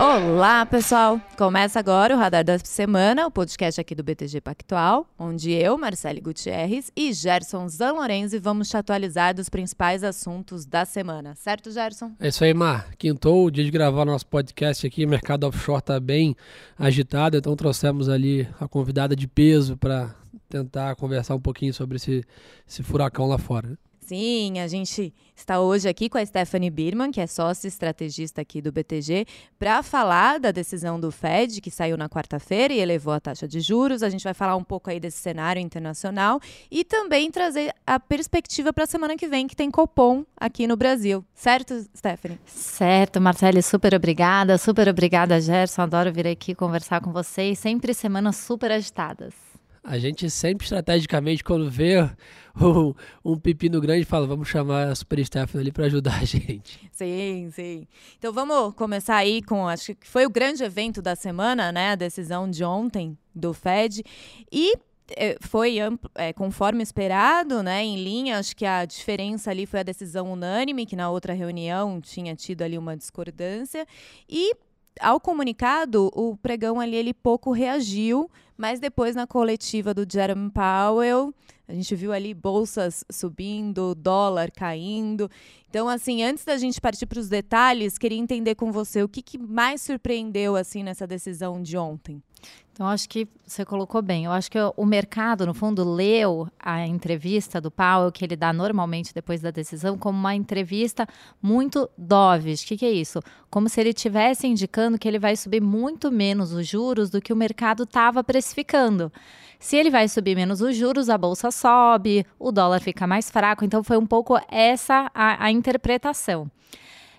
Olá, pessoal! Começa agora o Radar da Semana, o podcast aqui do BTG Pactual, onde eu, Marcele Gutierrez e Gerson Zanlorenzi vamos te atualizar dos principais assuntos da semana. Certo, Gerson? É isso aí, Mar. Quintou o dia de gravar nosso podcast aqui. O mercado offshore está bem agitado, então trouxemos ali a convidada de peso para tentar conversar um pouquinho sobre esse, esse furacão lá fora. Sim, a gente está hoje aqui com a Stephanie Birman, que é sócia estrategista aqui do BTG, para falar da decisão do Fed, que saiu na quarta-feira e elevou a taxa de juros. A gente vai falar um pouco aí desse cenário internacional e também trazer a perspectiva para a semana que vem, que tem Copom aqui no Brasil. Certo, Stephanie? Certo, Marcele, super obrigada. Super obrigada, Gerson. Adoro vir aqui conversar com vocês. Sempre semanas super agitadas. A gente sempre estrategicamente, quando vê um, um pepino grande, fala, vamos chamar a Super Stephanie ali para ajudar a gente. Sim, sim. Então vamos começar aí com, acho que foi o grande evento da semana, né? A decisão de ontem do Fed. E é, foi é, conforme esperado, né, em linha. Acho que a diferença ali foi a decisão unânime, que na outra reunião tinha tido ali uma discordância. E ao comunicado, o pregão ali ele pouco reagiu, mas depois na coletiva do Jerome Powell, a gente viu ali bolsas subindo, dólar caindo. Então, assim, antes da gente partir para os detalhes, queria entender com você o que, que mais surpreendeu assim nessa decisão de ontem. Então, acho que você colocou bem. Eu acho que o mercado, no fundo, leu a entrevista do Powell, que ele dá normalmente depois da decisão, como uma entrevista muito dovish. O que, que é isso? Como se ele estivesse indicando que ele vai subir muito menos os juros do que o mercado estava precificando. Se ele vai subir menos os juros, a bolsa sobe, o dólar fica mais fraco. Então, foi um pouco essa a, a interpretação.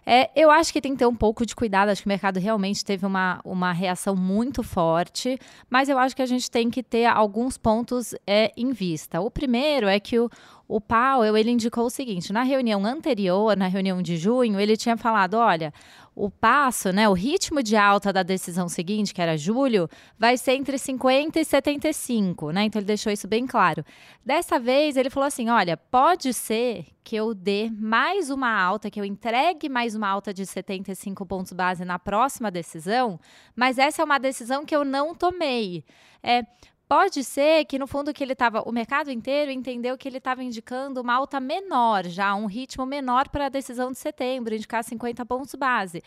É, eu acho que tem que ter um pouco de cuidado. Acho que o mercado realmente teve uma, uma reação muito forte, mas eu acho que a gente tem que ter alguns pontos é, em vista. O primeiro é que o, o Powell ele indicou o seguinte: na reunião anterior, na reunião de junho, ele tinha falado: olha, o passo, né, o ritmo de alta da decisão seguinte, que era julho, vai ser entre 50 e 75, né? Então ele deixou isso bem claro. Dessa vez ele falou assim: olha, pode ser que eu dê mais uma alta, que eu entregue mais uma alta de 75 pontos base na próxima decisão, mas essa é uma decisão que eu não tomei. É, Pode ser que, no fundo, que ele estava. O mercado inteiro entendeu que ele estava indicando uma alta menor, já um ritmo menor para a decisão de setembro, indicar 50 pontos base.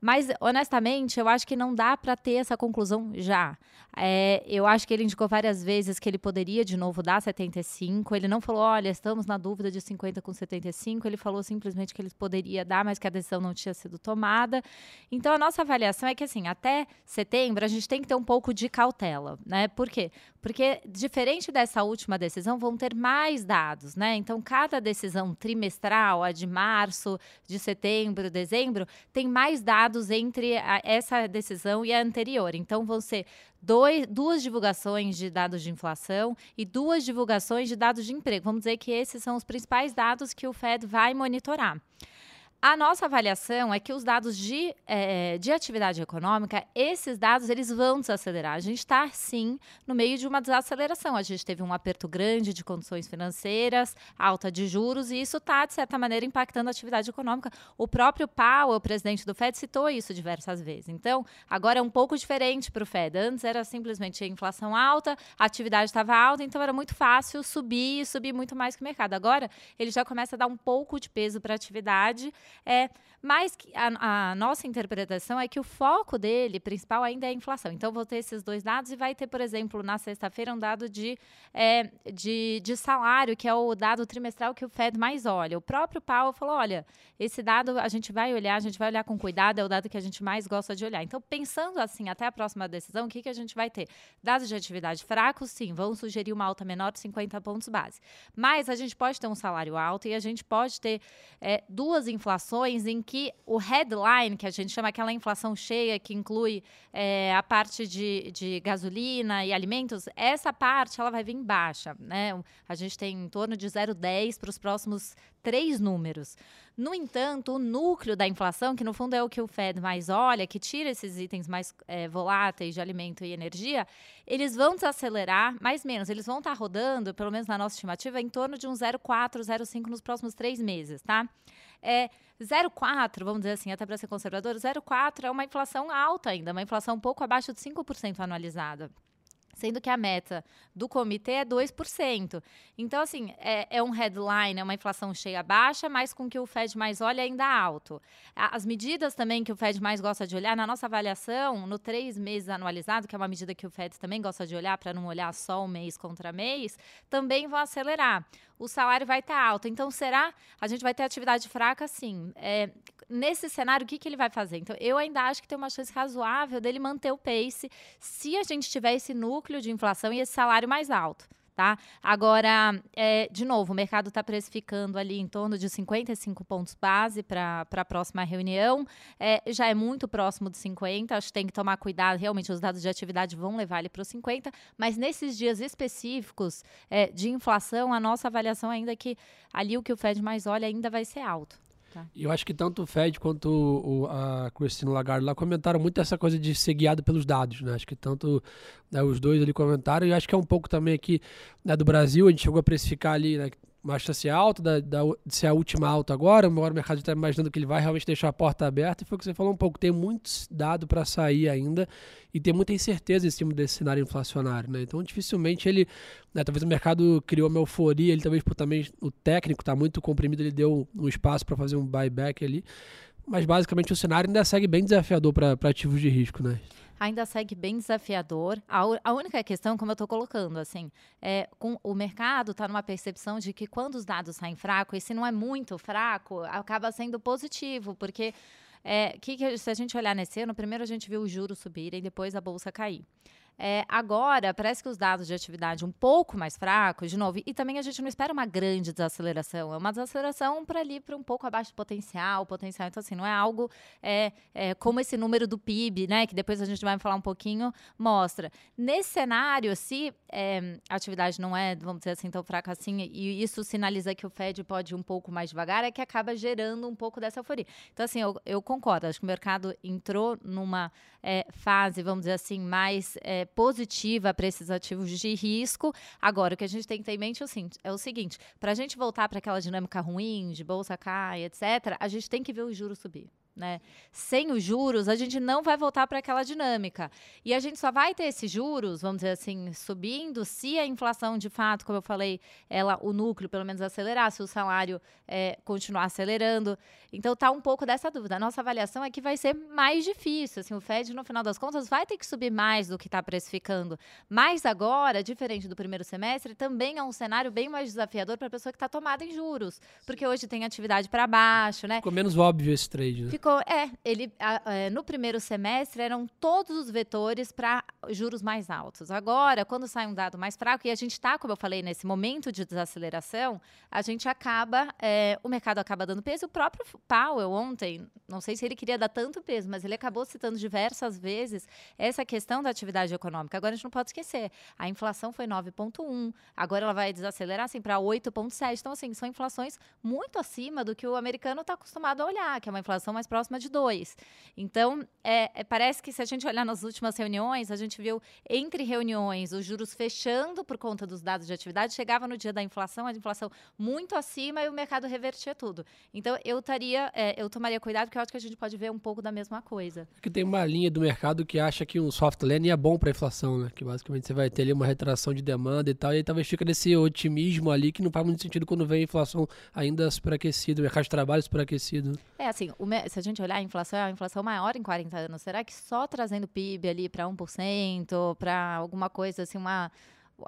Mas, honestamente, eu acho que não dá para ter essa conclusão já. É, eu acho que ele indicou várias vezes que ele poderia de novo dar 75. Ele não falou, olha, estamos na dúvida de 50 com 75. Ele falou simplesmente que ele poderia dar, mas que a decisão não tinha sido tomada. Então, a nossa avaliação é que, assim, até setembro, a gente tem que ter um pouco de cautela, né? Por quê? Porque, diferente dessa última decisão, vão ter mais dados, né? Então, cada decisão trimestral, a de março, de setembro, dezembro, tem mais dados entre a, essa decisão e a anterior. Então, vão ser dois, duas divulgações de dados de inflação e duas divulgações de dados de emprego. Vamos dizer que esses são os principais dados que o Fed vai monitorar. A nossa avaliação é que os dados de, é, de atividade econômica, esses dados, eles vão desacelerar. A gente está, sim, no meio de uma desaceleração. A gente teve um aperto grande de condições financeiras, alta de juros, e isso está, de certa maneira, impactando a atividade econômica. O próprio Powell, o presidente do FED, citou isso diversas vezes. Então, agora é um pouco diferente para o FED. Antes era simplesmente a inflação alta, a atividade estava alta, então era muito fácil subir e subir muito mais que o mercado. Agora, ele já começa a dar um pouco de peso para a atividade é, mas a, a, nossa interpretação é que o foco dele, principal, ainda é a inflação. Então, vou ter esses dois dados e vai ter, por exemplo, na sexta-feira, um dado de, é, de, de, salário, que é o dado trimestral que o Fed mais olha. O próprio Powell falou: olha, esse dado a gente vai olhar, a gente vai olhar com cuidado, é o dado que a gente mais gosta de olhar. Então, pensando assim, até a próxima decisão, o que, que a gente vai ter? Dados de atividade fracos, sim, vão sugerir uma alta menor de 50 pontos base. Mas a gente pode ter um salário alto e a gente pode ter é, duas inflações em que o headline, que a gente chama aquela inflação cheia, que inclui é, a parte de, de gasolina e alimentos, essa parte ela vai vir baixa. Né? A gente tem em torno de 0,10 para os próximos três números. No entanto, o núcleo da inflação, que no fundo é o que o Fed mais olha, que tira esses itens mais é, voláteis de alimento e energia, eles vão desacelerar mais menos. Eles vão estar tá rodando, pelo menos na nossa estimativa, em torno de um 0,4, 0,5 nos próximos três meses, tá? É 0,4, vamos dizer assim, até para ser conservador, 0,4 é uma inflação alta ainda, uma inflação um pouco abaixo de 5% anualizada sendo que a meta do comitê é 2%. Então, assim, é, é, um headline, é uma inflação cheia baixa, mas com que o Fed mais olha ainda alto. As medidas também que o Fed mais gosta de olhar, na nossa avaliação, no três meses anualizado, que é uma medida que o Fed também gosta de olhar, para não olhar só o mês contra mês, também vão acelerar. O salário vai estar tá alto. Então, será? A gente vai ter atividade fraca, sim. É, nesse cenário, o que, que ele vai fazer? Então, eu ainda acho que tem uma chance razoável dele manter o pace se a gente tiver esse núcleo de inflação e esse salário mais alto. Tá? Agora, é, de novo, o mercado está precificando ali em torno de 55 pontos base para a próxima reunião. É, já é muito próximo de 50, acho que tem que tomar cuidado. Realmente, os dados de atividade vão levar ele para os 50, mas nesses dias específicos é, de inflação, a nossa avaliação ainda é que ali o que o Fed mais olha ainda vai ser alto. Tá. E eu acho que tanto o Fed quanto o, a Christine Lagarde lá comentaram muito essa coisa de ser guiado pelos dados, né? Acho que tanto né, os dois ali comentaram, e acho que é um pouco também aqui né, do Brasil, a gente chegou a precificar ali, né? Uma chance alta da, da, de ser a última alta agora, agora o mercado está imaginando que ele vai realmente deixar a porta aberta, e foi o que você falou um pouco, tem muitos dados para sair ainda, e tem muita incerteza em cima desse cenário inflacionário, né? Então, dificilmente ele, né, talvez o mercado criou uma euforia, ele talvez por também o técnico está muito comprimido, ele deu um espaço para fazer um buyback ali, mas basicamente o cenário ainda segue bem desafiador para ativos de risco, né? Ainda segue bem desafiador. A, a única questão, como eu estou colocando, assim, é com o mercado está numa percepção de que quando os dados saem fracos, e se não é muito fraco, acaba sendo positivo, porque é, que, que, se a gente olhar nesse ano, primeiro a gente viu os juros subirem, depois a bolsa cair. É, agora, parece que os dados de atividade um pouco mais fracos, de novo, e também a gente não espera uma grande desaceleração, é uma desaceleração para ali, para um pouco abaixo do potencial, potencial. Então, assim, não é algo é, é, como esse número do PIB, né, que depois a gente vai falar um pouquinho, mostra. Nesse cenário, se é, a atividade não é, vamos dizer assim, tão fraca assim, e isso sinaliza que o Fed pode ir um pouco mais devagar, é que acaba gerando um pouco dessa euforia. Então, assim, eu, eu concordo, acho que o mercado entrou numa é, fase, vamos dizer assim, mais é, positiva para esses ativos de risco. Agora, o que a gente tem que ter em mente é o seguinte: é seguinte para a gente voltar para aquela dinâmica ruim de bolsa cai, etc., a gente tem que ver o juros subir. Né? Sem os juros, a gente não vai voltar para aquela dinâmica. E a gente só vai ter esses juros, vamos dizer assim, subindo se a inflação, de fato, como eu falei, ela, o núcleo, pelo menos, acelerar, se o salário é, continuar acelerando. Então, tá um pouco dessa dúvida. A nossa avaliação é que vai ser mais difícil. Assim, o Fed, no final das contas, vai ter que subir mais do que está precificando. Mas agora, diferente do primeiro semestre, também é um cenário bem mais desafiador para a pessoa que está tomada em juros. Porque hoje tem atividade para baixo, né? Ficou menos óbvio esse trade, né? Ficou É, ele a, é, no primeiro semestre eram todos os vetores para juros mais altos. Agora, quando sai um dado mais fraco, e a gente está, como eu falei, nesse momento de desaceleração, a gente acaba, é, o mercado acaba dando peso. O próprio Powell ontem, não sei se ele queria dar tanto peso, mas ele acabou citando diversas vezes essa questão da atividade econômica. Agora a gente não pode esquecer, a inflação foi 9,1, agora ela vai desacelerar assim para 8,7. Então, assim, são inflações muito acima do que o americano está acostumado a olhar, que é uma inflação mais próxima de 2. Então, é, é, parece que se a gente olhar nas últimas reuniões, a gente viu entre reuniões os juros fechando por conta dos dados de atividade, chegava no dia da inflação, a inflação muito acima e o mercado revertia tudo. Então, eu estaria, é, eu tomaria cuidado, porque eu acho que a gente pode ver um pouco da mesma coisa. É que tem uma linha do mercado que acha que um soft landing é bom para a inflação, né? Que basicamente você vai ter ali uma retração de demanda e tal, e aí talvez fica nesse otimismo ali que não faz muito sentido quando vem a inflação ainda superaquecida, o mercado de trabalho superaquecido. É assim, o, se a gente olhar a inflação, é a inflação maior em 40 anos. Será que só trazendo PIB ali para 1%, para alguma coisa assim, uma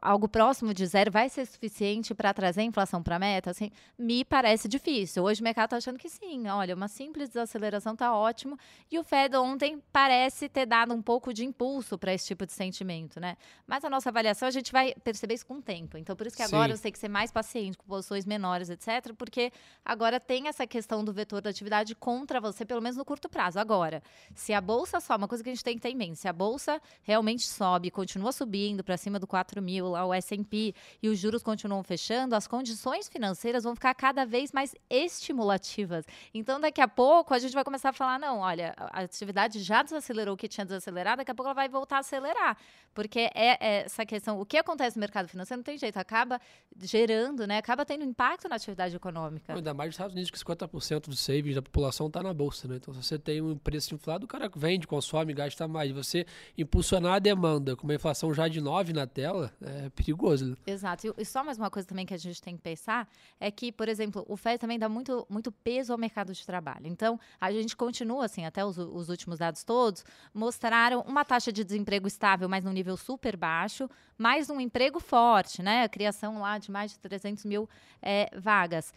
algo próximo de zero vai ser suficiente para trazer a inflação para a meta? Assim, me parece difícil. Hoje o mercado está achando que sim. Olha, uma simples desaceleração está ótimo. E o Fed ontem parece ter dado um pouco de impulso para esse tipo de sentimento, né? Mas a nossa avaliação a gente vai perceber isso com o tempo. Então, por isso que agora sim. eu sei que ser mais paciente com posições menores, etc., porque agora tem essa questão do vetor da atividade contra você, pelo menos no curto prazo. Agora, se a bolsa sobe, uma coisa que a gente tem que ter em mente, se a bolsa realmente sobe, continua subindo para cima do 4 mil, lá o S&P, e os juros continuam fechando, as condições financeiras vão ficar cada vez mais estimulativas. Então, daqui a pouco, a gente vai começar a falar, não, olha, a atividade já desacelerou o que tinha desacelerado, daqui a pouco ela vai voltar a acelerar. Porque é, é essa questão, o que acontece no mercado financeiro não tem jeito, acaba gerando, né, acaba tendo impacto na atividade econômica. Ainda mais nos Estados Unidos, que 50% dos savings da população está na bolsa, né? Então, se você tem um preço inflado, o cara vende, consome, gasta mais. Você impulsionar a demanda com uma inflação já de 9 na tela, é perigoso. Exato. E só mais uma coisa também que a gente tem que pensar é que, por exemplo, o FED também dá muito, muito peso ao mercado de trabalho. Então, a gente continua, assim, até os, os últimos dados todos, mostraram uma taxa de desemprego estável, mas num nível super baixo, mais um emprego forte, né? A criação lá de mais de 300 mil é, vagas.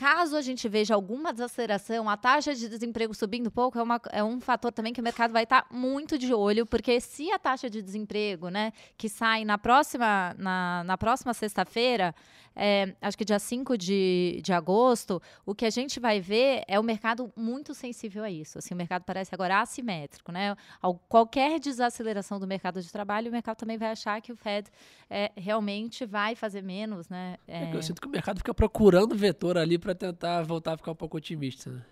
Caso a gente veja alguma desaceleração, a taxa de desemprego subindo pouco é, uma, é um fator também que o mercado vai estar muito de olho, porque se a taxa de desemprego, né, que sai na próxima, na, na próxima sexta-feira, é, acho que dia 5 de, de agosto, o que a gente vai ver é o mercado muito sensível a isso. Assim, o mercado parece agora assimétrico, né? Qualquer desaceleração do mercado de trabalho, o mercado também vai achar que o Fed é, realmente vai fazer menos, né? É... Eu sinto que o mercado fica procurando vetor ali para tentar voltar a ficar um pouco otimista. Né?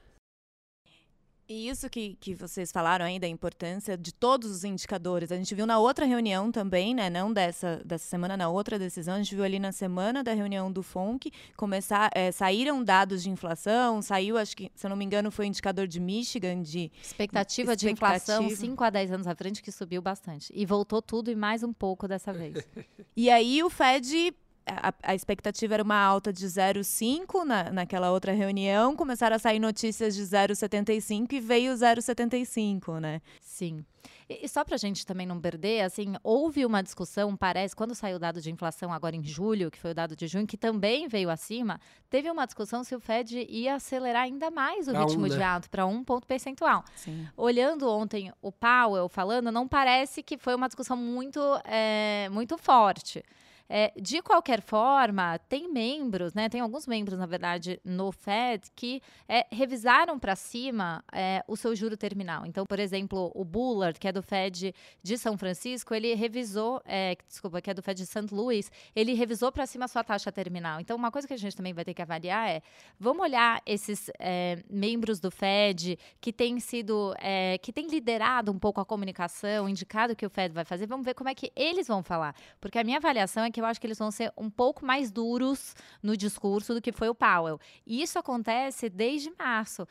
E isso que, que vocês falaram aí da importância de todos os indicadores. A gente viu na outra reunião também, né? Não dessa, dessa semana, na outra decisão, a gente viu ali na semana da reunião do FONC, começar, é, saíram dados de inflação, saiu, acho que, se eu não me engano, foi o indicador de Michigan de. Expectativa, expectativa. de inflação 5 a 10 anos à frente, que subiu bastante. E voltou tudo e mais um pouco dessa vez. e aí o Fed a, a, expectativa era uma alta de 0,5 na, naquela outra reunião, começaram a sair notícias de 0,75 e veio 0,75, né? Sim. E, e só para a gente também não perder, assim, houve uma discussão, parece, quando saiu o dado de inflação agora em julho, que foi o dado de junho, que também veio acima, teve uma discussão se o Fed ia acelerar ainda mais o pra ritmo um, né? de alta para um ponto percentual. Sim. Olhando ontem o Powell falando, não parece que foi uma discussão muito, é, muito forte. É, de qualquer forma, tem membros, né? Tem alguns membros, na verdade, no Fed que é, revisaram para cima é, o seu juro terminal. Então, por exemplo, o Bullard, que é do Fed de São Francisco, ele revisou, é, desculpa, que é do Fed de St. Louis, ele revisou para cima a sua taxa terminal. Então, uma coisa que a gente também vai ter que avaliar é, vamos olhar esses é, membros do Fed que têm sido, é, que têm liderado um pouco a comunicação, indicado o que o Fed vai fazer, vamos ver como é que eles vão falar. Porque a minha avaliação é que que eu acho que eles vão ser um pouco mais duros no discurso do que foi o Powell. E isso acontece desde março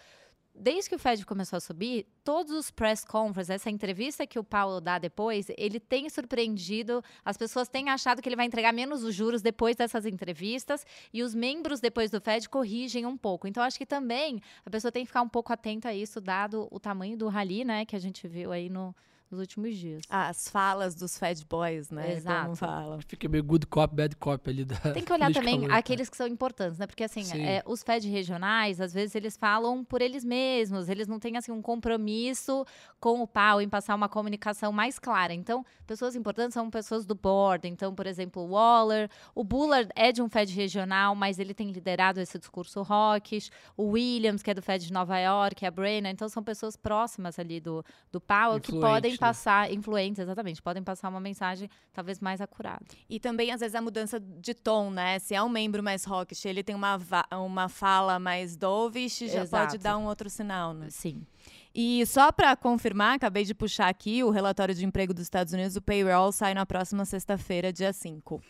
desde que o Fed começou a subir, todos os press conferences, essa entrevista que o Powell dá depois, ele tem surpreendido, as pessoas têm achado que ele vai entregar menos os juros depois dessas entrevistas e os membros depois do Fed corrigem um pouco. Então acho que também a pessoa tem que ficar um pouco atenta a isso, dado o tamanho do rally, né, que a gente viu aí no nos últimos dias. As falas dos Fed Boys, né? Exato. Como fala. Fica meio good cop, bad cop ali da. Tem que olhar também aqueles que são importantes, né? Porque assim, é, os Fed regionais, às vezes eles falam por eles mesmos, eles não têm assim um compromisso com o pau em passar uma comunicação mais clara. Então, pessoas importantes são pessoas do board. Então, por exemplo, o Waller, o Bullard é de um Fed regional, mas ele tem liderado esse discurso rockish. O Williams, que é do Fed de Nova York, a Brenna, então são pessoas próximas ali do, do Powell que podem né? passar, influentes, exatamente, podem passar uma mensagem talvez mais acurada. E também, às vezes, a mudança de tom, né? Se é um membro mais rockish, ele tem uma, uma fala mais dovish, já Exato. pode dar um outro sinal, né? Sim. E só para confirmar, acabei de puxar aqui o relatório de emprego dos Estados Unidos, o payroll sai na próxima sexta-feira, dia 5.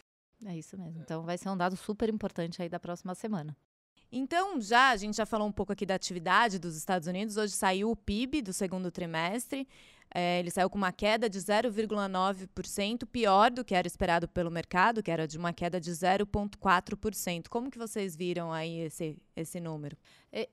É isso mesmo. Então vai ser um dado super importante aí da próxima semana. Então, já a gente já falou um pouco aqui da atividade dos Estados Unidos. Hoje saiu o PIB do segundo trimestre. É, ele saiu com uma queda de 0,9%, pior do que era esperado pelo mercado, que era de uma queda de 0,4%. Como que vocês viram aí esse, esse número?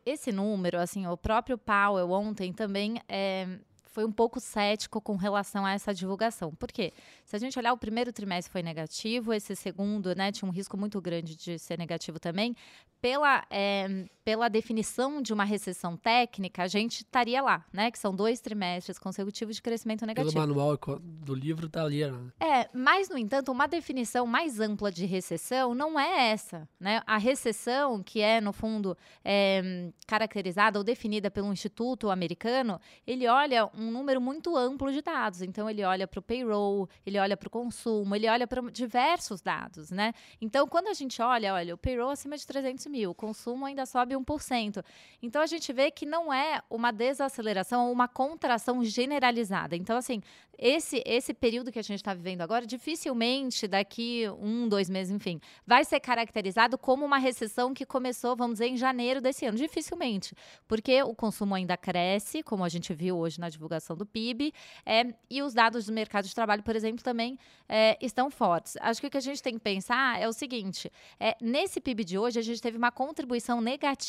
Esse número, assim, o próprio Powell ontem também é, foi um pouco cético com relação a essa divulgação. Por quê? Se a gente olhar, o primeiro trimestre foi negativo, esse segundo né, tinha um risco muito grande de ser negativo também, pela. É, pela definição de uma recessão técnica, a gente estaria lá, né? Que são dois trimestres consecutivos de crescimento negativo. Pelo manual do livro tá ali, né? É, mas, no entanto, uma definição mais ampla de recessão não é essa, né? A recessão, que é, no fundo, é, caracterizada ou definida pelo Instituto Americano, ele olha um número muito amplo de dados. Então, ele olha para o payroll, ele olha para o consumo, ele olha para diversos dados, né? Então, quando a gente olha, olha, o payroll acima de 300 mil, o consumo ainda sobe 1%. Então, a gente vê que não é uma desaceleração ou uma contração generalizada. Então, assim, esse, esse período que a gente está vivendo agora, dificilmente daqui um, dois meses, enfim, vai ser caracterizado como uma recessão que começou, vamos dizer, em janeiro desse ano. Dificilmente, porque o consumo ainda cresce, como a gente viu hoje na divulgação do PIB, é, e os dados do mercado de trabalho, por exemplo, também é, estão fortes. Acho que o que a gente tem que pensar é o seguinte: é, nesse PIB de hoje, a gente teve uma contribuição negativa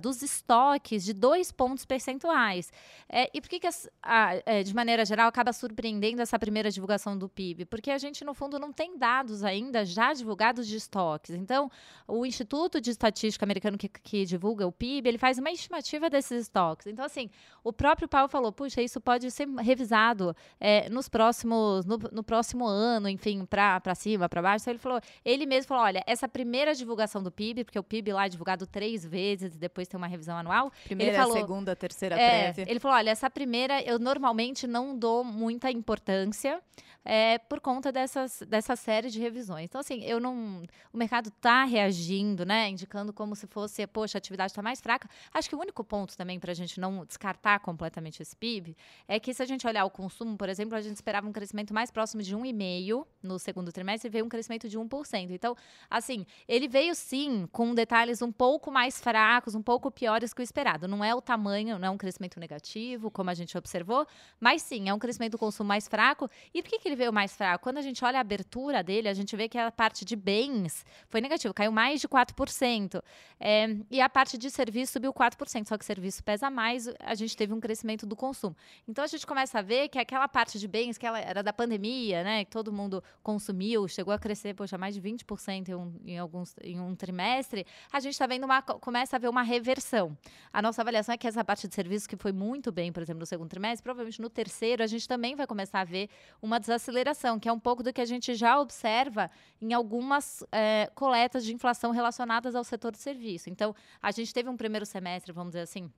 dos estoques de dois pontos percentuais. É, e por que, que a, é, de maneira geral, acaba surpreendendo essa primeira divulgação do PIB? Porque a gente, no fundo, não tem dados ainda já divulgados de estoques. Então, o Instituto de Estatística americano que, que divulga o PIB, ele faz uma estimativa desses estoques. Então, assim, o próprio Paulo falou, puxa, isso pode ser revisado é, nos próximos, no, no, próximo ano, enfim, para cima, para baixo. Então, ele falou, ele mesmo falou, olha, essa primeira divulgação do PIB, porque o PIB lá é divulgado três vezes e depois tem uma revisão anual. Primeira, falou, segunda, terceira é, prévia. Ele falou, olha, essa primeira eu normalmente não dou muita importância é, por conta dessas, dessa série de revisões. Então, assim, eu não. O mercado está reagindo, né? Indicando como se fosse, poxa, a atividade está mais fraca. Acho que o único ponto também para a gente não descartar completamente esse PIB é que se a gente olhar o consumo, por exemplo, a gente esperava um crescimento mais próximo de 1,5% no segundo trimestre e veio um crescimento de 1%. Então, assim, ele veio sim com detalhes um pouco mais fracos, um pouco piores que o esperado. Não é o tamanho, não é um crescimento negativo, como a gente observou, mas sim, é um crescimento do consumo mais fraco. E por que, que ele veio mais fraco? Quando a gente olha a abertura dele, a gente vê que a parte de bens foi negativa, caiu mais de 4%. É, e a parte de serviço subiu 4%, só que serviço pesa mais, a gente teve um crescimento do consumo. Então a gente começa a ver que aquela parte de bens que era da pandemia, né, que todo mundo consumiu, chegou a crescer, poxa, mais de 20% em um, em alguns, em um trimestre, a gente está vendo uma, começa a ver uma reversão. A nossa avaliação é que essa parte de serviço que foi muito bem, por exemplo, no segundo trimestre, provavelmente no terceiro a gente também vai começar a ver uma desaceleração, que é um pouco do que a gente já observa em algumas é, coletas de inflação relacionadas ao setor de serviço. Então, a gente teve um primeiro semestre, vamos dizer assim,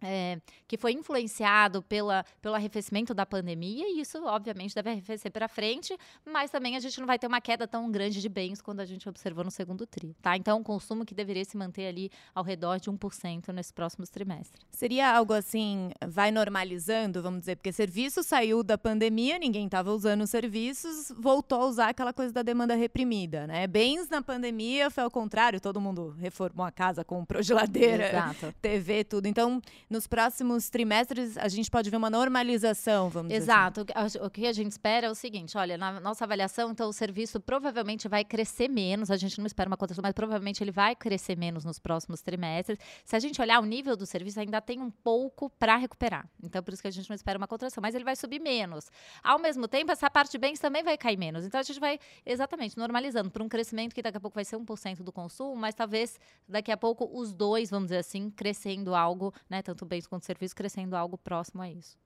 é, que foi influenciado pela, pelo arrefecimento da pandemia, e isso, obviamente, deve arrefecer para frente, mas também a gente não vai ter uma queda tão grande de bens quando a gente observou no segundo TRI. Tá? Então, um consumo que deveria se manter ali ao redor de 1% nesses próximos trimestres. Seria algo assim, vai normalizando, vamos dizer, porque serviço saiu da pandemia, ninguém estava usando serviços, voltou a usar aquela coisa da demanda reprimida. Né? Bens na pandemia foi ao contrário, todo mundo reformou a casa, comprou geladeira, Exato. TV, tudo. Então, nos próximos trimestres a gente pode ver uma normalização, vamos Exato. dizer assim. Exato. O que a gente espera é o seguinte, olha, na nossa avaliação, então o serviço provavelmente vai crescer menos, a gente não espera uma contração, mas provavelmente ele vai crescer menos nos próximos trimestres. Se a gente olhar o nível do serviço, ainda tem um pouco para recuperar. Então, por isso que a gente não espera uma contração, mas ele vai subir menos. Ao mesmo tempo, essa parte de bens também vai cair menos. Então, a gente vai, exatamente, normalizando para um crescimento que daqui a pouco vai ser 1% do consumo, mas talvez daqui a pouco os dois, vamos dizer assim, crescendo algo, né, tanto bens quanto serviços, crescendo algo próximo a isso.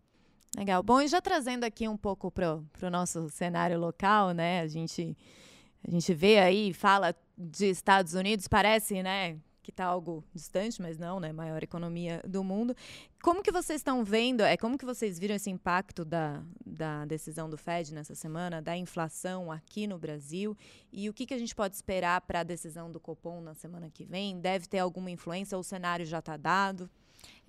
Legal. Bom, e já trazendo aqui um pouco para o nosso cenário local, né? A gente, a gente vê aí, fala de Estados Unidos, parece, né? que está algo distante, mas não, né? Maior economia do mundo. Como que vocês estão vendo, é como que vocês viram esse impacto da, da decisão do Fed nessa semana, da inflação aqui no Brasil? E o que, que a gente pode esperar para a decisão do Copom na semana que vem? Deve ter alguma influência o cenário já está dado?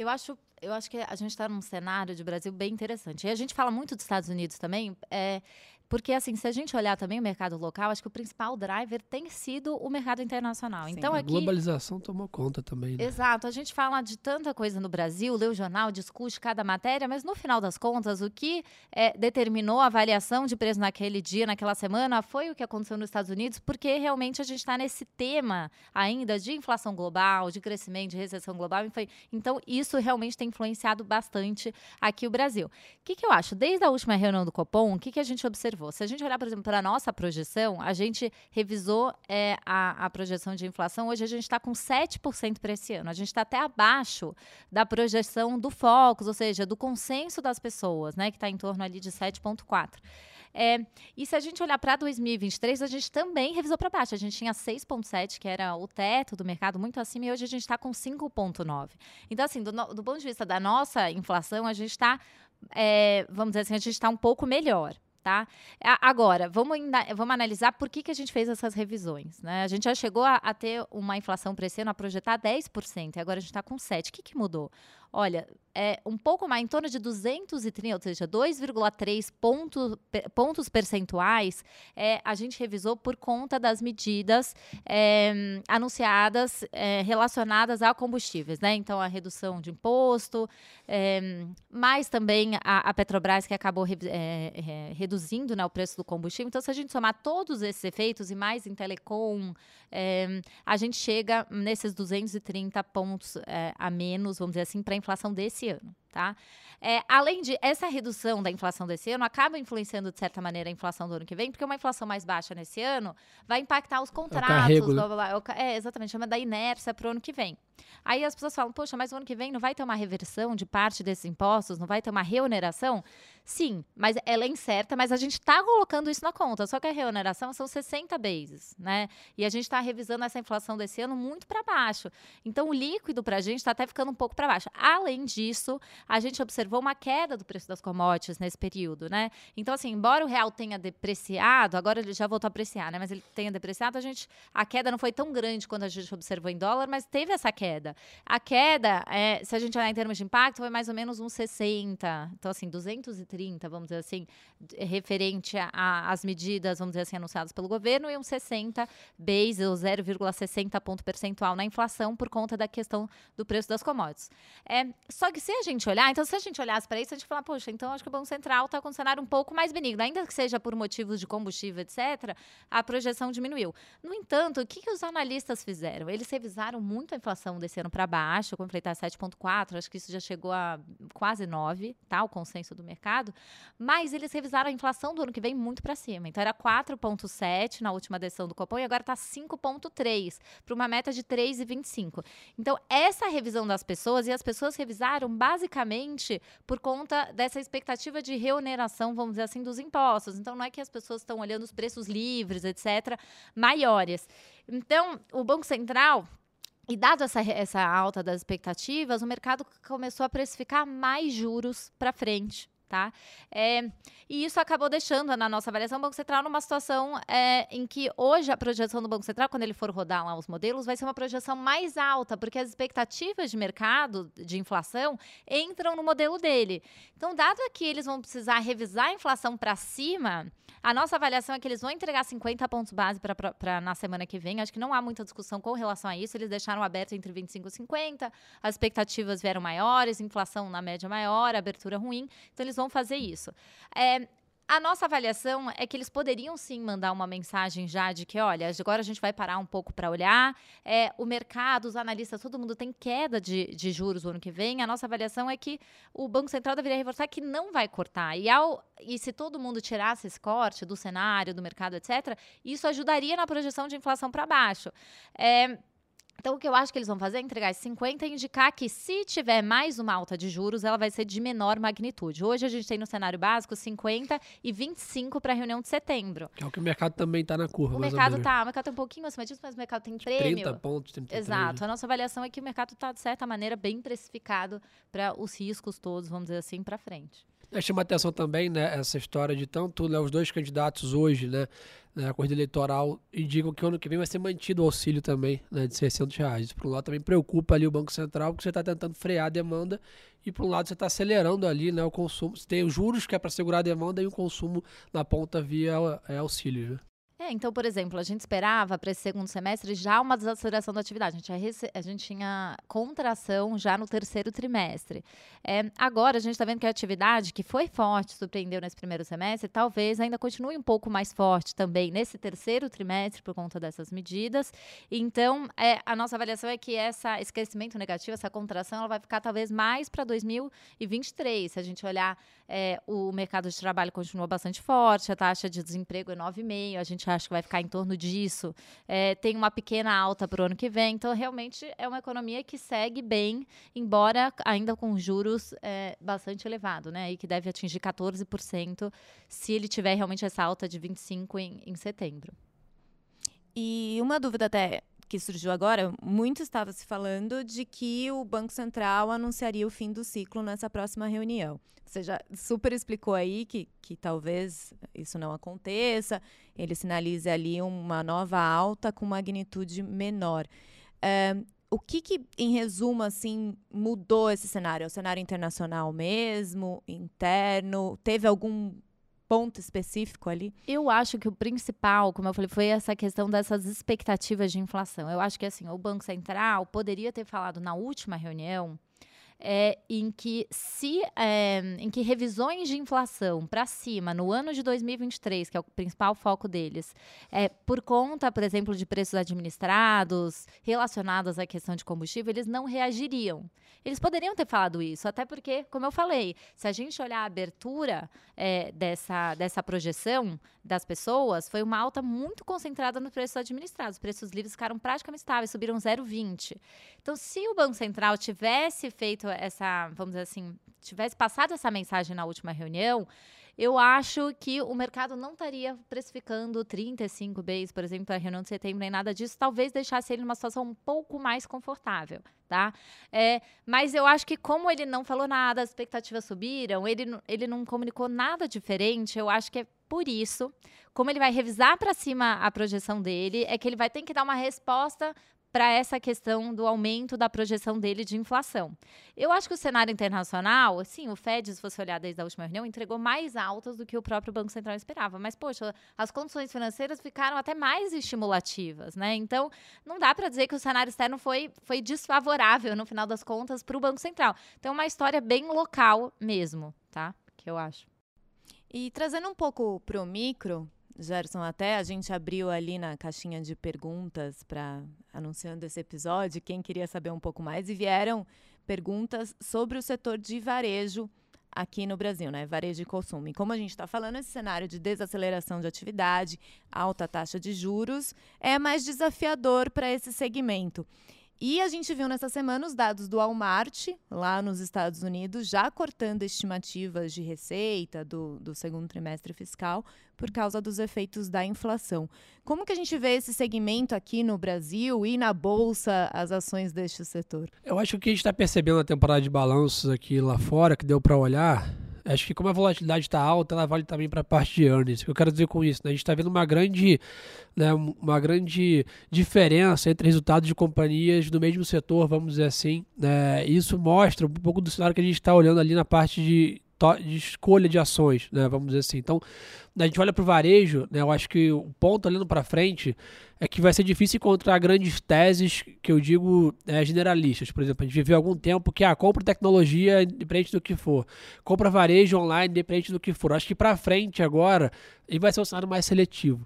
Eu acho eu acho que a gente está num cenário de Brasil bem interessante. E a gente fala muito dos Estados Unidos também, é, porque, assim, se a gente olhar também o mercado local, acho que o principal driver tem sido o mercado internacional. Sim, então, a aqui, globalização tomou conta também. Né? Exato. A gente fala de tanta coisa no Brasil, lê o jornal, discute cada matéria, mas no final das contas, o que é, determinou a avaliação de preço naquele dia, naquela semana, foi o que aconteceu nos Estados Unidos, porque realmente a gente está nesse tema ainda de inflação global, de crescimento, de recessão global. Então, isso realmente tem influenciado bastante aqui o Brasil. O que, que eu acho? Desde a última reunião do Copom, o que, que a gente observou? Observou? Se a gente olhar, por exemplo, para a nossa projeção, a gente revisou é, a, a projeção de inflação. Hoje a gente está com 7% para esse ano. A gente está até abaixo da projeção do Focus, ou seja, do consenso das pessoas, né? Que está em torno ali de 7,4%. É, e se a gente olhar para 2023, a gente também revisou para baixo. A gente tinha 6,7, que era o teto do mercado, muito acima, e hoje a gente está com 5,9. Então, assim, do, do ponto de vista da nossa inflação, a gente está, é, vamos dizer assim, a gente está um pouco melhor. Tá? Agora, vamos, vamos analisar por que, que a gente fez essas revisões. Né? A gente já chegou a, a ter uma inflação para esse ano, a projetar 10%, e agora a gente está com 7%. O que, que mudou? Olha, é um pouco mais, em torno de 230, ou seja, 2,3 ponto, pontos percentuais, é, a gente revisou por conta das medidas é, anunciadas é, relacionadas a combustíveis, né? Então, a redução de imposto, é, mais também a, a, Petrobras, que acabou re, é, é, reduzindo né, o preço do combustível. Então, se a gente somar todos esses efeitos e mais em telecom, a gente chega nesses 230 pontos a menos, vamos dizer assim, para inflação desse ano. Tá? É, além de essa redução da inflação desse ano acaba influenciando de certa maneira a inflação do ano que vem, porque uma inflação mais baixa nesse ano vai impactar os contratos, é, carrego, blá, blá, blá, é exatamente, chama da inércia para o ano que vem. Aí as pessoas falam, poxa, mas o ano que vem não vai ter uma reversão de parte desses impostos, não vai ter uma reoneração? Sim, mas ela é incerta, mas a gente está colocando isso na conta. Só que a reoneração são 60 bases, né? E a gente está revisando essa inflação desse ano muito para baixo. Então o líquido para a gente está até ficando um pouco para baixo. Além disso, a gente observou uma queda do preço das commodities nesse período, né? Então, assim, embora o real tenha depreciado, agora ele já voltou a apreciar, né? Mas ele tenha depreciado, a gente. A queda não foi tão grande quanto a gente observou em dólar, mas teve essa queda. A queda, é, se a gente olhar em termos de impacto, foi mais ou menos uns 60. Então, assim, 230, vamos dizer assim, referente às medidas, vamos dizer assim, anunciadas pelo governo, e uns 60 base, ou 0,60 ponto percentual na inflação por conta da questão do preço das commodities. É, só que se a gente olhar, então se a gente olhasse para isso, a gente falar, poxa, então acho que o Banco Central está com um cenário um pouco mais benigno, ainda que seja por motivos de combustível, etc., a projeção diminuiu. No entanto, o que, que os analistas fizeram? Eles revisaram muito a inflação desse ano para baixo, falei, está 7,4, acho que isso já chegou a quase 9, tá? O consenso do mercado, mas eles revisaram a inflação do ano que vem muito para cima. Então era 4,7 na última decisão do Copom e agora está 5,3, para uma meta de 3,25. Então, essa revisão das pessoas, e as pessoas revisaram basicamente justamente por conta dessa expectativa de reoneração, vamos dizer assim, dos impostos. Então, não é que as pessoas estão olhando os preços livres, etc., maiores. Então, o Banco Central e dado essa, essa alta das expectativas, o mercado começou a precificar mais juros para frente. Tá? É, e isso acabou deixando na nossa avaliação o Banco Central numa situação é, em que hoje a projeção do Banco Central, quando ele for rodar lá os modelos, vai ser uma projeção mais alta, porque as expectativas de mercado, de inflação, entram no modelo dele. Então, dado que eles vão precisar revisar a inflação para cima, a nossa avaliação é que eles vão entregar 50 pontos base para na semana que vem. Acho que não há muita discussão com relação a isso. Eles deixaram aberto entre 25 e 50, as expectativas vieram maiores, inflação na média maior, abertura ruim. Então, eles vão fazer isso. É, a nossa avaliação é que eles poderiam sim mandar uma mensagem já de que, olha, agora a gente vai parar um pouco para olhar. É, o mercado, os analistas, todo mundo tem queda de, de juros o ano que vem. A nossa avaliação é que o Banco Central deveria reforçar que não vai cortar. E, ao, e se todo mundo tirasse esse corte do cenário, do mercado, etc., isso ajudaria na projeção de inflação para baixo. É, então, o que eu acho que eles vão fazer é entregar esses 50 e indicar que, se tiver mais uma alta de juros, ela vai ser de menor magnitude. Hoje, a gente tem no cenário básico 50 e 25 para a reunião de setembro. É o que o mercado também está na curva. O mercado está, o mercado está um pouquinho acima disso, mas o mercado tem prêmio. 30 pontos, 33. Exato. A nossa avaliação é que o mercado está, de certa maneira, bem precificado para os riscos todos, vamos dizer assim, para frente. É, chama atenção também né, essa história de tanto né, os dois candidatos hoje, né, na corrida eleitoral, indicam que ano que vem vai ser mantido o auxílio também né, de 600 reais. Isso, por um lado, também preocupa ali o Banco Central, porque você está tentando frear a demanda e, por um lado, você está acelerando ali né, o consumo. Você tem os juros que é para segurar a demanda e o consumo na ponta via é, auxílio. Né? É, então, por exemplo, a gente esperava para esse segundo semestre já uma desaceleração da atividade. A gente, a gente tinha contração já no terceiro trimestre. É, agora, a gente está vendo que a atividade, que foi forte, surpreendeu nesse primeiro semestre, talvez ainda continue um pouco mais forte também nesse terceiro trimestre por conta dessas medidas. Então, é, a nossa avaliação é que essa, esse crescimento negativo, essa contração, ela vai ficar talvez mais para 2023. Se a gente olhar, é, o mercado de trabalho continua bastante forte, a taxa de desemprego é 9,5%, a gente acho que vai ficar em torno disso. É, tem uma pequena alta para o ano que vem. Então, realmente é uma economia que segue bem, embora ainda com juros é, bastante elevado, né? E que deve atingir 14% se ele tiver realmente essa alta de 25% em, em setembro. E uma dúvida até que surgiu agora, muito estava se falando de que o Banco Central anunciaria o fim do ciclo nessa próxima reunião. Você já super explicou aí que, que talvez isso não aconteça, ele sinalize ali uma nova alta com magnitude menor. É, o que, que, em resumo, assim, mudou esse cenário? É o cenário internacional mesmo, interno? Teve algum ponto específico ali? Eu acho que o principal, como eu falei, foi essa questão dessas expectativas de inflação. Eu acho que assim, o Banco Central poderia ter falado na última reunião é, em que se é, em que revisões de inflação para cima no ano de 2023, que é o principal foco deles, é, por conta, por exemplo, de preços administrados relacionados à questão de combustível, eles não reagiriam. Eles poderiam ter falado isso, até porque, como eu falei, se a gente olhar a abertura é, dessa, dessa projeção das pessoas, foi uma alta muito concentrada nos preços administrados. Os preços livres ficaram praticamente estáveis, subiram 0,20. Então, se o Banco Central tivesse feito essa, vamos dizer assim, tivesse passado essa mensagem na última reunião, eu acho que o mercado não estaria precificando 35 Bs, por exemplo, a reunião de setembro, nem nada disso. Talvez deixasse ele numa situação um pouco mais confortável, tá? É, mas eu acho que como ele não falou nada, as expectativas subiram, ele, ele não comunicou nada diferente, eu acho que é por isso, como ele vai revisar para cima a projeção dele, é que ele vai ter que dar uma resposta para essa questão do aumento da projeção dele de inflação. Eu acho que o cenário internacional, sim, o Fed, se você olhar desde a última reunião, entregou mais altas do que o próprio Banco Central esperava. Mas, poxa, as condições financeiras ficaram até mais estimulativas, né? Então, não dá para dizer que o cenário externo foi, foi desfavorável, no final das contas, para o Banco Central. Então, é uma história bem local mesmo, tá? Que eu acho. E trazendo um pouco para o micro, Gerson, até a gente abriu ali na caixinha de perguntas para anunciando esse episódio, quem queria saber um pouco mais e vieram perguntas sobre o setor de varejo aqui no Brasil, né? Varejo e consumo. E como a gente está falando, esse cenário de desaceleração de atividade, alta taxa de juros, é mais desafiador para esse segmento. E a gente viu nessa semana os dados do Walmart, lá nos Estados Unidos, já cortando estimativas de receita do, do segundo trimestre fiscal por causa dos efeitos da inflação. Como que a gente vê esse segmento aqui no Brasil e na Bolsa, as ações deste setor? Eu acho que a gente está percebendo na temporada de balanços aqui lá fora, que deu para olhar, Acho que como a volatilidade está alta, ela vale também para a parte de earnings. O que eu quero dizer com isso? Né? A gente está vendo uma grande, né, uma grande diferença entre resultados de companhias do mesmo setor, vamos dizer assim. Né? Isso mostra um pouco do cenário que a gente está olhando ali na parte de de escolha de ações, né, vamos dizer assim. Então, a gente olha para o varejo, né, eu acho que o ponto olhando para frente é que vai ser difícil encontrar grandes teses que eu digo é, generalistas. Por exemplo, a gente viveu algum tempo que ah, compra tecnologia independente do que for, compra varejo online independente do que for. Eu acho que para frente agora ele vai ser um cenário mais seletivo.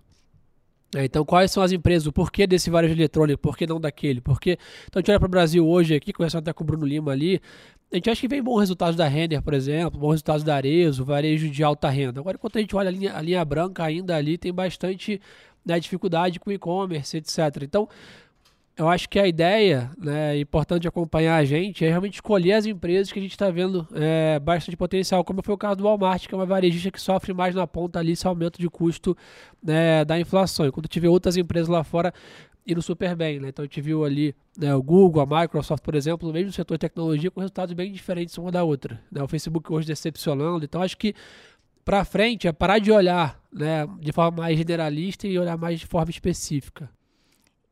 É, então, quais são as empresas? O porquê desse varejo eletrônico? Por que não daquele? Porque, então, a gente olha para o Brasil hoje aqui, conversando até com o Bruno Lima ali, a gente acha que vem bons resultados da Render, por exemplo, bons resultados da Arezo, varejo de alta renda. Agora, enquanto a gente olha a linha, a linha branca ainda ali, tem bastante né, dificuldade com e-commerce, etc. Então, eu acho que a ideia, né, importante acompanhar a gente, é realmente escolher as empresas que a gente está vendo é, bastante potencial, como foi o caso do Walmart, que é uma varejista que sofre mais na ponta ali esse aumento de custo né, da inflação. Enquanto tive outras empresas lá fora indo super bem. Né? Então a gente viu ali né, o Google, a Microsoft, por exemplo, no mesmo setor de tecnologia, com resultados bem diferentes uma da outra. Né? O Facebook hoje decepcionando. Então acho que para frente é parar de olhar né, de forma mais generalista e olhar mais de forma específica.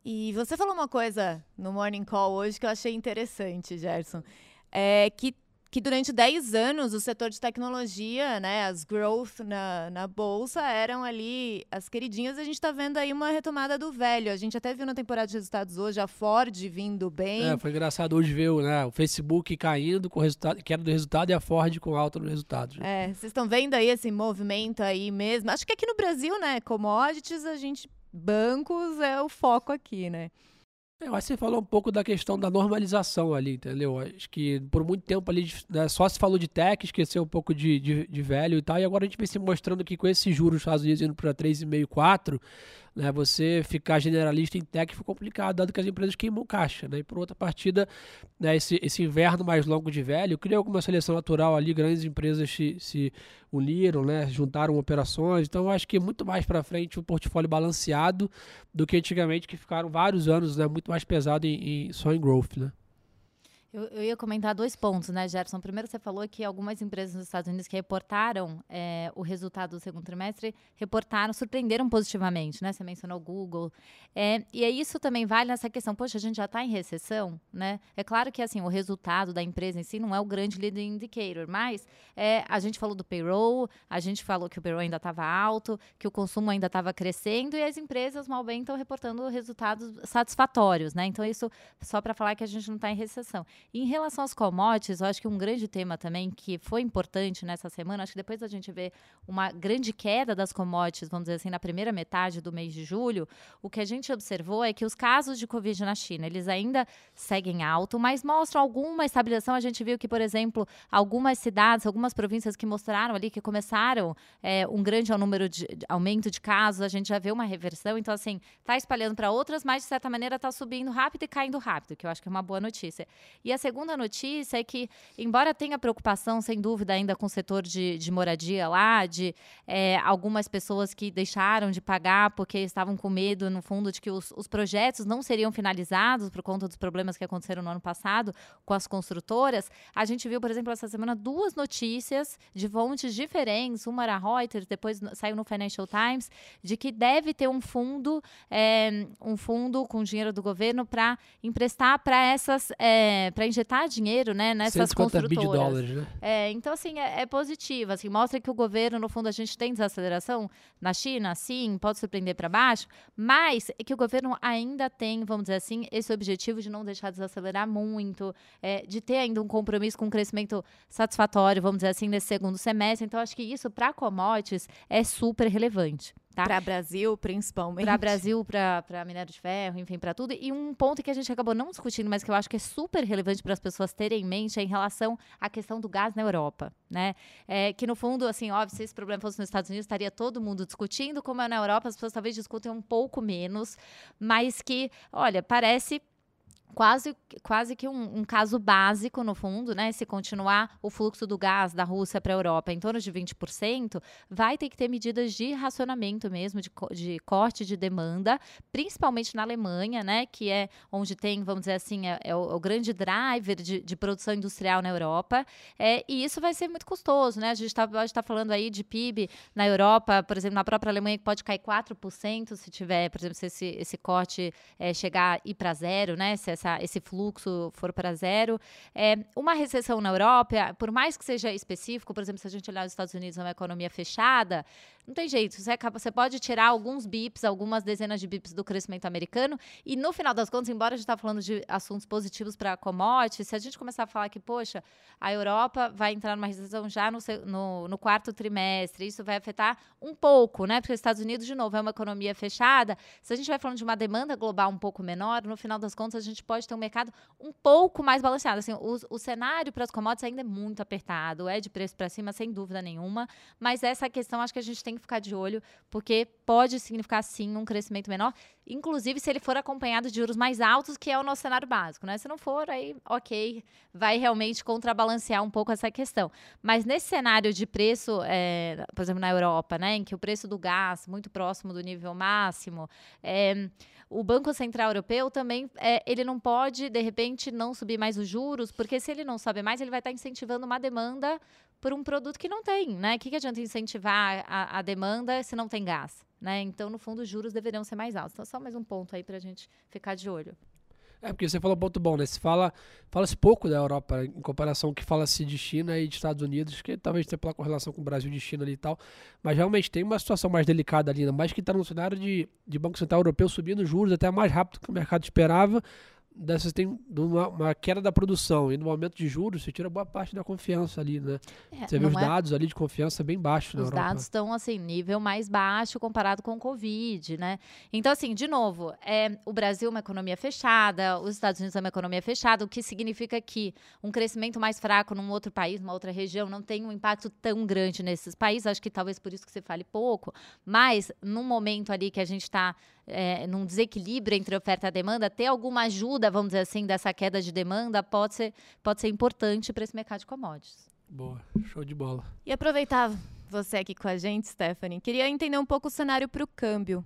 E você falou uma coisa no Morning Call hoje que eu achei interessante, Gerson. É que que durante 10 anos o setor de tecnologia, né, as growth na, na bolsa eram ali as queridinhas. A gente está vendo aí uma retomada do velho. A gente até viu na temporada de resultados hoje a Ford vindo bem. É, foi engraçado hoje ver né, o Facebook caindo com o resultado, que era do resultado e a Ford com alta no resultado. É, vocês estão vendo aí esse movimento aí mesmo. Acho que aqui no Brasil, né, commodities, a gente bancos é o foco aqui, né? Eu acho que você falou um pouco da questão da normalização ali, entendeu? Acho que por muito tempo ali né, só se falou de tech, esqueceu um pouco de, de, de, velho e tal, e agora a gente vem se mostrando que com esses juros dos Estados Unidos indo para 3,5, 4, né, você ficar generalista em tech ficou complicado, dado que as empresas queimam caixa. Né? E por outra partida, né, esse, esse inverno mais longo de velho criou alguma seleção natural ali, grandes empresas se, se uniram, né, juntaram operações. Então, acho que muito mais para frente um portfólio balanceado do que antigamente, que ficaram vários anos né, muito mais pesado em, em, só em growth. Né? Eu, eu, ia comentar dois pontos, né, Gerson? Primeiro, você falou que algumas empresas nos Estados Unidos que reportaram é, o resultado do segundo trimestre reportaram, surpreenderam positivamente, né? Você mencionou o Google. É, e isso também vale nessa questão, poxa, a gente já está em recessão, né? É claro que, assim, o resultado da empresa em si não é o grande leading indicator, mas é, a gente falou do payroll, a gente falou que o payroll ainda estava alto, que o consumo ainda estava crescendo e as empresas, mal bem, estão reportando resultados satisfatórios, né? Então, isso só para falar que a gente não está em recessão. Em relação às commodities, eu acho que um grande tema também que foi importante nessa semana, acho que depois a gente vê uma grande queda das commodities, vamos dizer assim, na primeira metade do mês de julho, o que a gente observou é que os casos de Covid na China, eles ainda seguem alto, mas mostram alguma estabilização. A gente viu que, por exemplo, algumas cidades, algumas províncias que mostraram ali que começaram é, um grande número de aumento de casos, a gente já vê uma reversão. Então, assim, está espalhando para outras, mas de certa maneira está subindo rápido e caindo rápido, que eu acho que é uma boa notícia. E a segunda notícia é que, embora tenha preocupação, sem dúvida, ainda com o setor de, de moradia lá, de é, algumas pessoas que deixaram de pagar porque estavam com medo, no fundo, de que os, os projetos não seriam finalizados por conta dos problemas que aconteceram no ano passado com as construtoras, a gente viu, por exemplo, essa semana duas notícias de fontes diferentes. Uma era Reuters, depois saiu no Financial Times, de que deve ter um fundo, é, um fundo com dinheiro do governo para emprestar para essas, é, injetar dinheiro, né, nessas construtoras. dólares, né? É, então, assim, é, é positivo, assim, mostra que o governo, no fundo, a gente tem desaceleração na China, sim, pode surpreender para baixo, mas é que o governo ainda tem, vamos dizer assim, esse objetivo de não deixar desacelerar muito, é, de ter ainda um compromisso com um crescimento satisfatório, vamos dizer assim, nesse segundo semestre. Então, acho que isso, para commodities, é super relevante. Tá? Para Brasil, principalmente. Para Brasil, para minério de ferro, enfim, para tudo. E um ponto que a gente acabou não discutindo, mas que eu acho que é super relevante para as pessoas terem em mente é em relação à questão do gás na Europa. Né? É, que no fundo, assim, óbvio, se esse problema fosse nos Estados Unidos, estaria todo mundo discutindo, como é na Europa, as pessoas talvez discutem um pouco menos, mas que, olha, parece quase, quase que um, um, caso básico, no fundo, né? Se continuar o fluxo do gás da Rússia para a Europa em torno de 20%, vai ter que ter medidas de racionamento mesmo, de, de corte de demanda, principalmente na Alemanha, né? Que é onde tem, vamos dizer assim, é, é, o, é o, grande driver de, de, produção industrial na Europa. É, e isso vai ser muito custoso, né? A gente está tá falando aí de PIB na Europa, por exemplo, na própria Alemanha, que pode cair 4% se tiver, por exemplo, se esse, esse corte é, chegar e ir para zero, né? Se essa essa, esse fluxo for para zero. É, uma recessão na Europa, por mais que seja específico, por exemplo, se a gente olhar os Estados Unidos, é uma economia fechada, não tem jeito. Você, acaba, você pode tirar alguns bips, algumas dezenas de bips do crescimento americano, e no final das contas, embora a gente está falando de assuntos positivos para commodities, se a gente começar a falar que, poxa, a Europa vai entrar numa recessão já no, no, no quarto trimestre, isso vai afetar um pouco, né? Porque os Estados Unidos, de novo, é uma economia fechada. Se a gente vai falando de uma demanda global um pouco menor, no final das contas, a gente pode ter um mercado um pouco mais balanceado. Assim, o, o cenário para as commodities ainda é muito apertado, é de preço para cima, sem dúvida nenhuma, mas essa questão acho que a gente tem que ficar de olho, porque pode significar sim um crescimento menor, inclusive se ele for acompanhado de juros mais altos, que é o nosso cenário básico, né? Se não for, aí ok, vai realmente contrabalancear um pouco essa questão. Mas nesse cenário de preço, é, por exemplo, na Europa, né, em que o preço do gás muito próximo do nível máximo, é, o Banco Central Europeu também é, ele não pode de repente não subir mais os juros, porque se ele não sobe mais, ele vai estar incentivando uma demanda por um produto que não tem, né? O que, que adianta incentivar a, a demanda se não tem gás? Né? Então, no fundo, os juros deveriam ser mais altos. Então, só mais um ponto aí para a gente ficar de olho. É, porque você falou um ponto bom, né? Se fala, fala-se pouco da Europa em comparação ao que fala-se de China e de Estados Unidos, que talvez tenha pela correlação com o Brasil de China ali e tal. Mas realmente tem uma situação mais delicada ali, ainda mais que está no cenário de, de Banco Central Europeu subindo juros até mais rápido que o mercado esperava dessas tem uma, uma, queda da produção e no momento de juros você tira boa parte da confiança ali, né? É, você vê os é... dados ali de confiança bem baixos Os dados estão assim nível mais baixo comparado com o Covid, né? Então assim, de novo, é o Brasil é uma economia fechada, os Estados Unidos é uma economia fechada, o que significa que um crescimento mais fraco num outro país, numa outra região, não tem um impacto tão grande nesses países. Acho que talvez por isso que você fale pouco, mas num momento ali que a gente está é, num desequilíbrio entre oferta e demanda, ter alguma ajuda, vamos dizer assim, dessa queda de demanda pode ser, pode ser importante para esse mercado de commodities. Boa, show de bola. E aproveitar você aqui com a gente, Stephanie, queria entender um pouco o cenário para o câmbio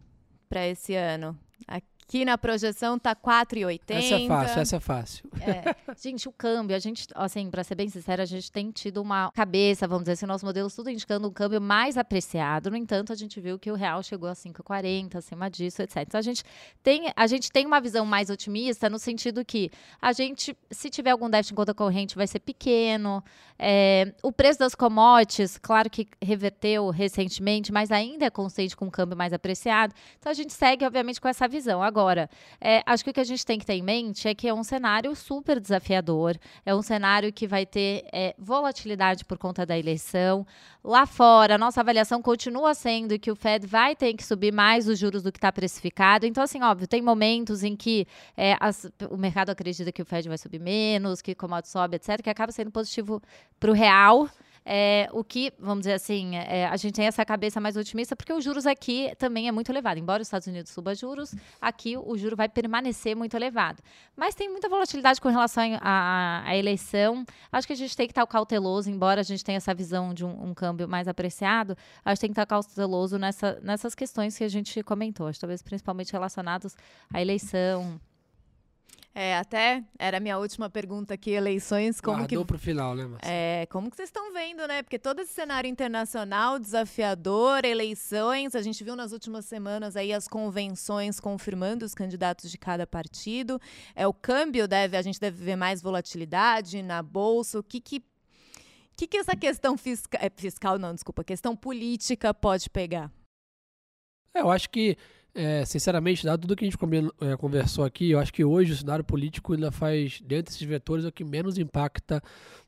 para esse ano. Aqui na projeção tá 4,80. Essa é fácil, essa é fácil. É. Gente, o câmbio, a gente, assim, para ser bem sincera, a gente tem tido uma cabeça, vamos dizer assim, nossos modelos tudo indicando um câmbio mais apreciado. No entanto, a gente viu que o real chegou a 5,40, acima disso, etc. Então a gente tem, a gente tem uma visão mais otimista no sentido que a gente, se tiver algum déficit em conta corrente, vai ser pequeno. É, o preço das commodities, claro que reverteu recentemente, mas ainda é consciente com um câmbio mais apreciado. Então a gente segue, obviamente, com essa visão. Agora, Agora, é, acho que o que a gente tem que ter em mente é que é um cenário super desafiador, é um cenário que vai ter é, volatilidade por conta da eleição. Lá fora, a nossa avaliação continua sendo que o Fed vai ter que subir mais os juros do que está precificado. Então, assim, óbvio, tem momentos em que é, as, o mercado acredita que o Fed vai subir menos, que o commodity sobe, etc., que acaba sendo positivo para o real. É, o que, vamos dizer assim, é, a gente tem essa cabeça mais otimista, porque os juros aqui também é muito elevado. Embora os Estados Unidos suba juros, aqui o juro vai permanecer muito elevado. Mas tem muita volatilidade com relação à eleição. Acho que a gente tem que estar cauteloso, embora a gente tenha essa visão de um, um câmbio mais apreciado, a gente tem que estar cauteloso nessa, nessas questões que a gente comentou, acho, talvez principalmente relacionados à eleição, é, até era a minha última pergunta aqui, eleições, como Guardou que... pro final, né, Marcia? É, como que vocês estão vendo, né? Porque todo esse cenário internacional desafiador, eleições, a gente viu nas últimas semanas aí as convenções confirmando os candidatos de cada partido. É, o câmbio deve, a gente deve ver mais volatilidade na bolsa. O que que que, que essa questão fiscal, é, fiscal, não, desculpa, questão política pode pegar? É, eu acho que é, sinceramente, dado tudo que a gente é, conversou aqui, eu acho que hoje o cenário político ainda faz, dentro desses vetores, é o que menos impacta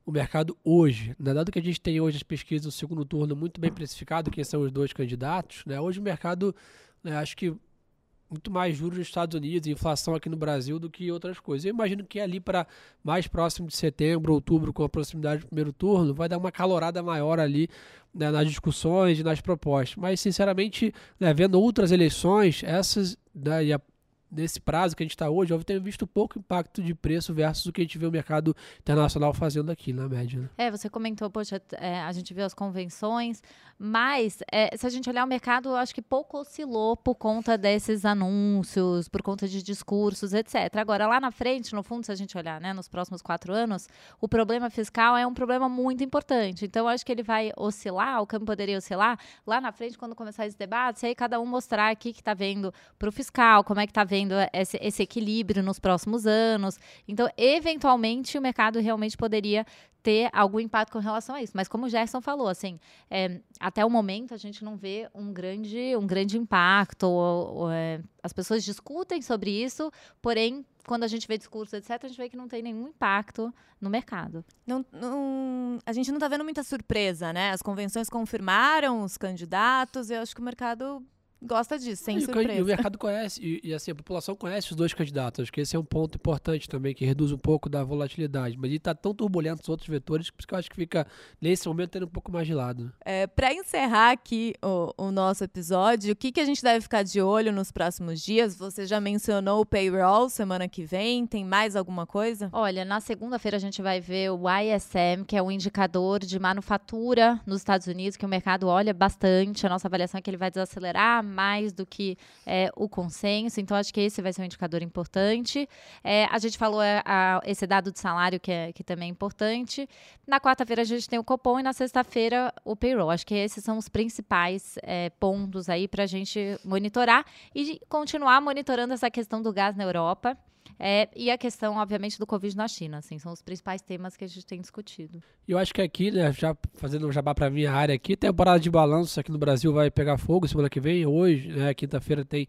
o mercado hoje. Né? Dado que a gente tem hoje as pesquisas do segundo turno muito bem precificado, quem são os dois candidatos, né? hoje o mercado, né, acho que muito mais juros nos Estados Unidos inflação aqui no Brasil do que outras coisas. Eu imagino que ali para mais próximo de setembro, outubro, com a proximidade do primeiro turno, vai dar uma calorada maior ali né, nas discussões e nas propostas. Mas, sinceramente, né, vendo outras eleições, essas né, e a nesse prazo que a gente está hoje, eu tenho visto pouco impacto de preço versus o que a gente vê o mercado internacional fazendo aqui na média. Né? É, você comentou, poxa, é, a gente viu as convenções, mas é, se a gente olhar o mercado, eu acho que pouco oscilou por conta desses anúncios, por conta de discursos, etc. Agora, lá na frente, no fundo, se a gente olhar né, nos próximos quatro anos, o problema fiscal é um problema muito importante. Então, eu acho que ele vai oscilar, o câmbio poderia oscilar lá na frente, quando começar esse debate, aí cada um mostrar o que está vendo para o fiscal, como é que está vendo tendo esse, esse equilíbrio nos próximos anos. Então, eventualmente, o mercado realmente poderia ter algum impacto com relação a isso. Mas como o Gerson falou, assim, é, até o momento a gente não vê um grande, um grande impacto. Ou, ou, é, as pessoas discutem sobre isso, porém, quando a gente vê discurso, etc., a gente vê que não tem nenhum impacto no mercado. Não, não, a gente não está vendo muita surpresa, né? As convenções confirmaram os candidatos, e eu acho que o mercado gosta disso, sem e surpresa. E o mercado conhece, e, e, assim, a população conhece os dois candidatos. Acho que esse é um ponto importante também, que reduz um pouco da volatilidade. Mas ele está tão turbulento os outros vetores, por isso que eu acho que fica, nesse momento, tendo um pouco mais de lado. Né? É, Para encerrar aqui o, o, nosso episódio, o que, que a gente deve ficar de olho nos próximos dias? Você já mencionou o payroll semana que vem, tem mais alguma coisa? Olha, na segunda-feira a gente vai ver o ISM, que é um indicador de manufatura nos Estados Unidos, que o mercado olha bastante. A nossa avaliação é que ele vai desacelerar mais do que é, o consenso. Então, acho que esse vai ser um indicador importante. É, a gente falou é, a, esse dado de salário, que, é, que também é importante. Na quarta-feira, a gente tem o Copom e na sexta-feira, o payroll. Acho que esses são os principais é, pontos aí para a gente monitorar e continuar monitorando essa questão do gás na Europa. É, e a questão, obviamente, do Covid na China, assim, são os principais temas que a gente tem discutido. E eu acho que aqui, né, já fazendo um jabá para minha área aqui, temporada de balanço aqui no Brasil vai pegar fogo semana que vem, hoje, né, quinta-feira tem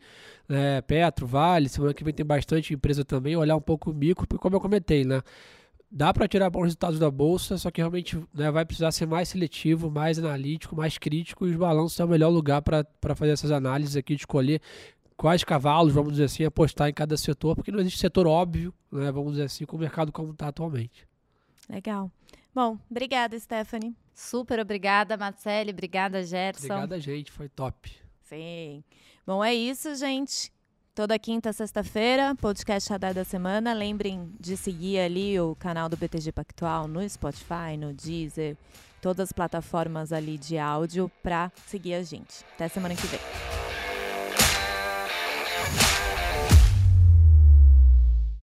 né, Petro, Vale, semana que vem tem bastante empresa também, olhar um pouco o micro, porque como eu comentei, né, dá para tirar bons resultados da bolsa, só que realmente né, vai precisar ser mais seletivo, mais analítico, mais crítico, e os balanços é o melhor lugar para fazer essas análises aqui, de escolher quais cavalos, vamos dizer assim, apostar em cada setor, porque não existe setor óbvio, né, vamos dizer assim, com o mercado como está atualmente. Legal. Bom, obrigada, Stephanie. Super obrigada, Marcele. Obrigada, Gerson. Obrigada, gente. Foi top. Sim. Bom, é isso, gente. Toda quinta, sexta-feira, podcast Radar da Semana. Lembrem de seguir ali o canal do BTG Pactual no Spotify, no Deezer, todas as plataformas ali de áudio para seguir a gente. Até semana que vem.